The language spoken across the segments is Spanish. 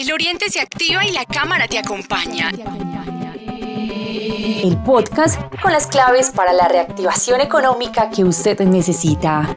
El Oriente se activa y la cámara te acompaña. El podcast con las claves para la reactivación económica que usted necesita.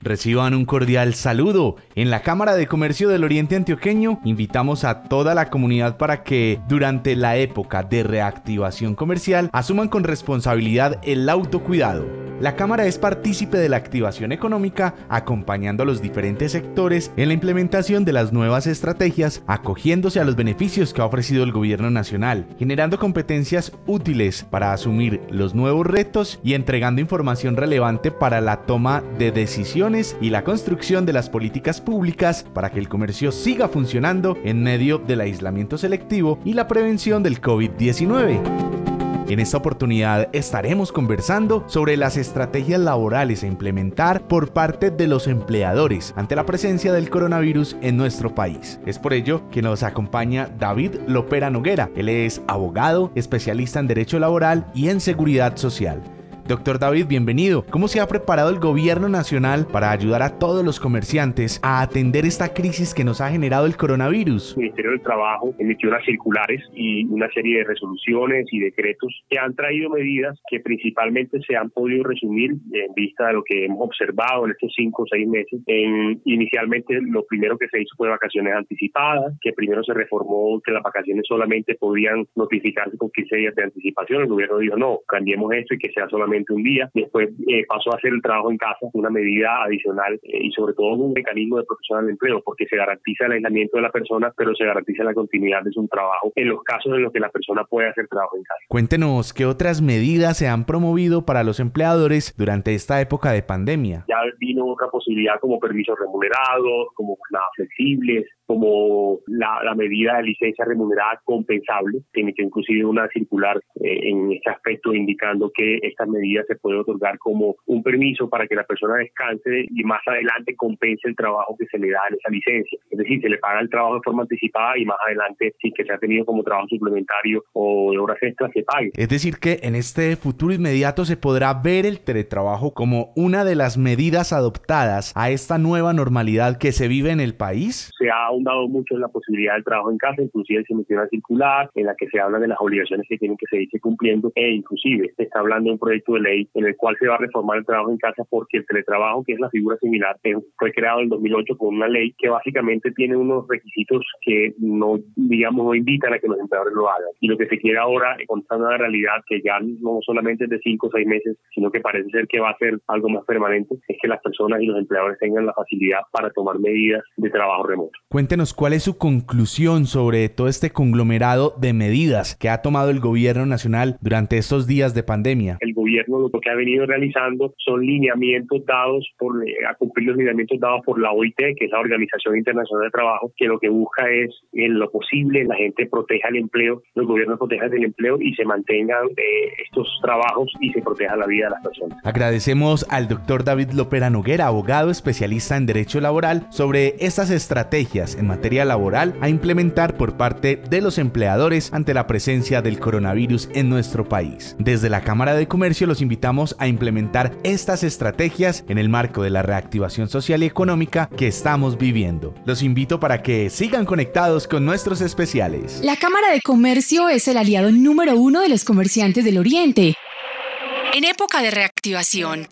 Reciban un cordial saludo. En la Cámara de Comercio del Oriente Antioqueño invitamos a toda la comunidad para que durante la época de reactivación comercial asuman con responsabilidad el autocuidado la Cámara es partícipe de la activación económica, acompañando a los diferentes sectores en la implementación de las nuevas estrategias, acogiéndose a los beneficios que ha ofrecido el gobierno nacional, generando competencias útiles para asumir los nuevos retos y entregando información relevante para la toma de decisiones y la construcción de las políticas públicas para que el comercio siga funcionando en medio del aislamiento selectivo y la prevención del COVID-19. En esta oportunidad estaremos conversando sobre las estrategias laborales a implementar por parte de los empleadores ante la presencia del coronavirus en nuestro país. Es por ello que nos acompaña David Lopera Noguera. Él es abogado, especialista en derecho laboral y en seguridad social. Doctor David, bienvenido. ¿Cómo se ha preparado el gobierno nacional para ayudar a todos los comerciantes a atender esta crisis que nos ha generado el coronavirus? El Ministerio del Trabajo emitió unas circulares y una serie de resoluciones y decretos que han traído medidas que principalmente se han podido resumir en vista de lo que hemos observado en estos cinco o seis meses. En, inicialmente lo primero que se hizo fue vacaciones anticipadas, que primero se reformó que las vacaciones solamente podían notificarse con 15 días de anticipación. El gobierno dijo no, cambiemos esto y que sea solamente un día. Después eh, pasó a hacer el trabajo en casa, una medida adicional eh, y sobre todo un mecanismo de protección al empleo, porque se garantiza el aislamiento de la persona, pero se garantiza la continuidad de su trabajo en los casos en los que la persona puede hacer trabajo en casa. Cuéntenos qué otras medidas se han promovido para los empleadores durante esta época de pandemia. Ya vino otra posibilidad como permisos remunerados, como jornadas flexibles, como la, medida de licencia remunerada compensable, tiene que inclusive una circular eh, en este aspecto indicando que esta medida se puede otorgar como un permiso para que la persona descanse y más adelante compense el trabajo que se le da en esa licencia. Es decir, se le paga el trabajo de forma anticipada y más adelante, si que se ha tenido como trabajo suplementario o de horas extras, se pague. Es decir, que en este futuro inmediato se podrá ver el teletrabajo como una de las medidas adoptadas a esta nueva normalidad que se vive en el país. Se ha ahondado mucho en la posibilidad del trabajo en casa, inclusive se metió una circular en la que se habla de las obligaciones que tienen que seguirse cumpliendo e inclusive se está hablando de un proyecto de ley en el cual se va a reformar el trabajo en casa porque el teletrabajo, que es la figura similar, fue creado en 2008 con una ley que básicamente tiene unos requisitos que no, digamos, no invitan a que los empleadores lo hagan. Y lo que se quiere ahora, encontrando una realidad que ya no solamente es de cinco o seis meses, sino que parece ser que va a ser algo más permanente, es que las personas y los empleadores tengan la facilidad para tomar medidas de trabajo remoto. Cuéntenos cuál es su conclusión sobre todo este conglomerado de medidas que ha tomado el gobierno nacional durante estos días de pandemia. El gobierno lo que ha venido realizando son lineamientos dados por, eh, a cumplir los lineamientos dados por la OIT, que es la Organización Internacional de Trabajo, que lo que busca es en lo posible la gente proteja el empleo, los gobiernos protejan el empleo y se mantengan eh, estos trabajos y se proteja la vida de las personas. Agradecemos al doctor David Lopera Noguera, abogado especialista en Derecho Laboral, sobre estas estrategias en materia laboral a implementar por parte de los empleadores ante la presencia del coronavirus en nuestro país. Desde la Cámara de Comercio los invitamos a implementar estas estrategias en el marco de la reactivación social y económica que estamos viviendo. Los invito para que sigan conectados con nuestros especiales. La Cámara de Comercio es el aliado número uno de los comerciantes del Oriente. En época de reactivación.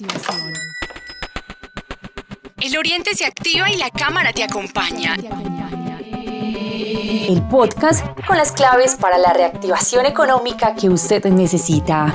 El Oriente se activa y la Cámara te acompaña. El podcast con las claves para la reactivación económica que usted necesita.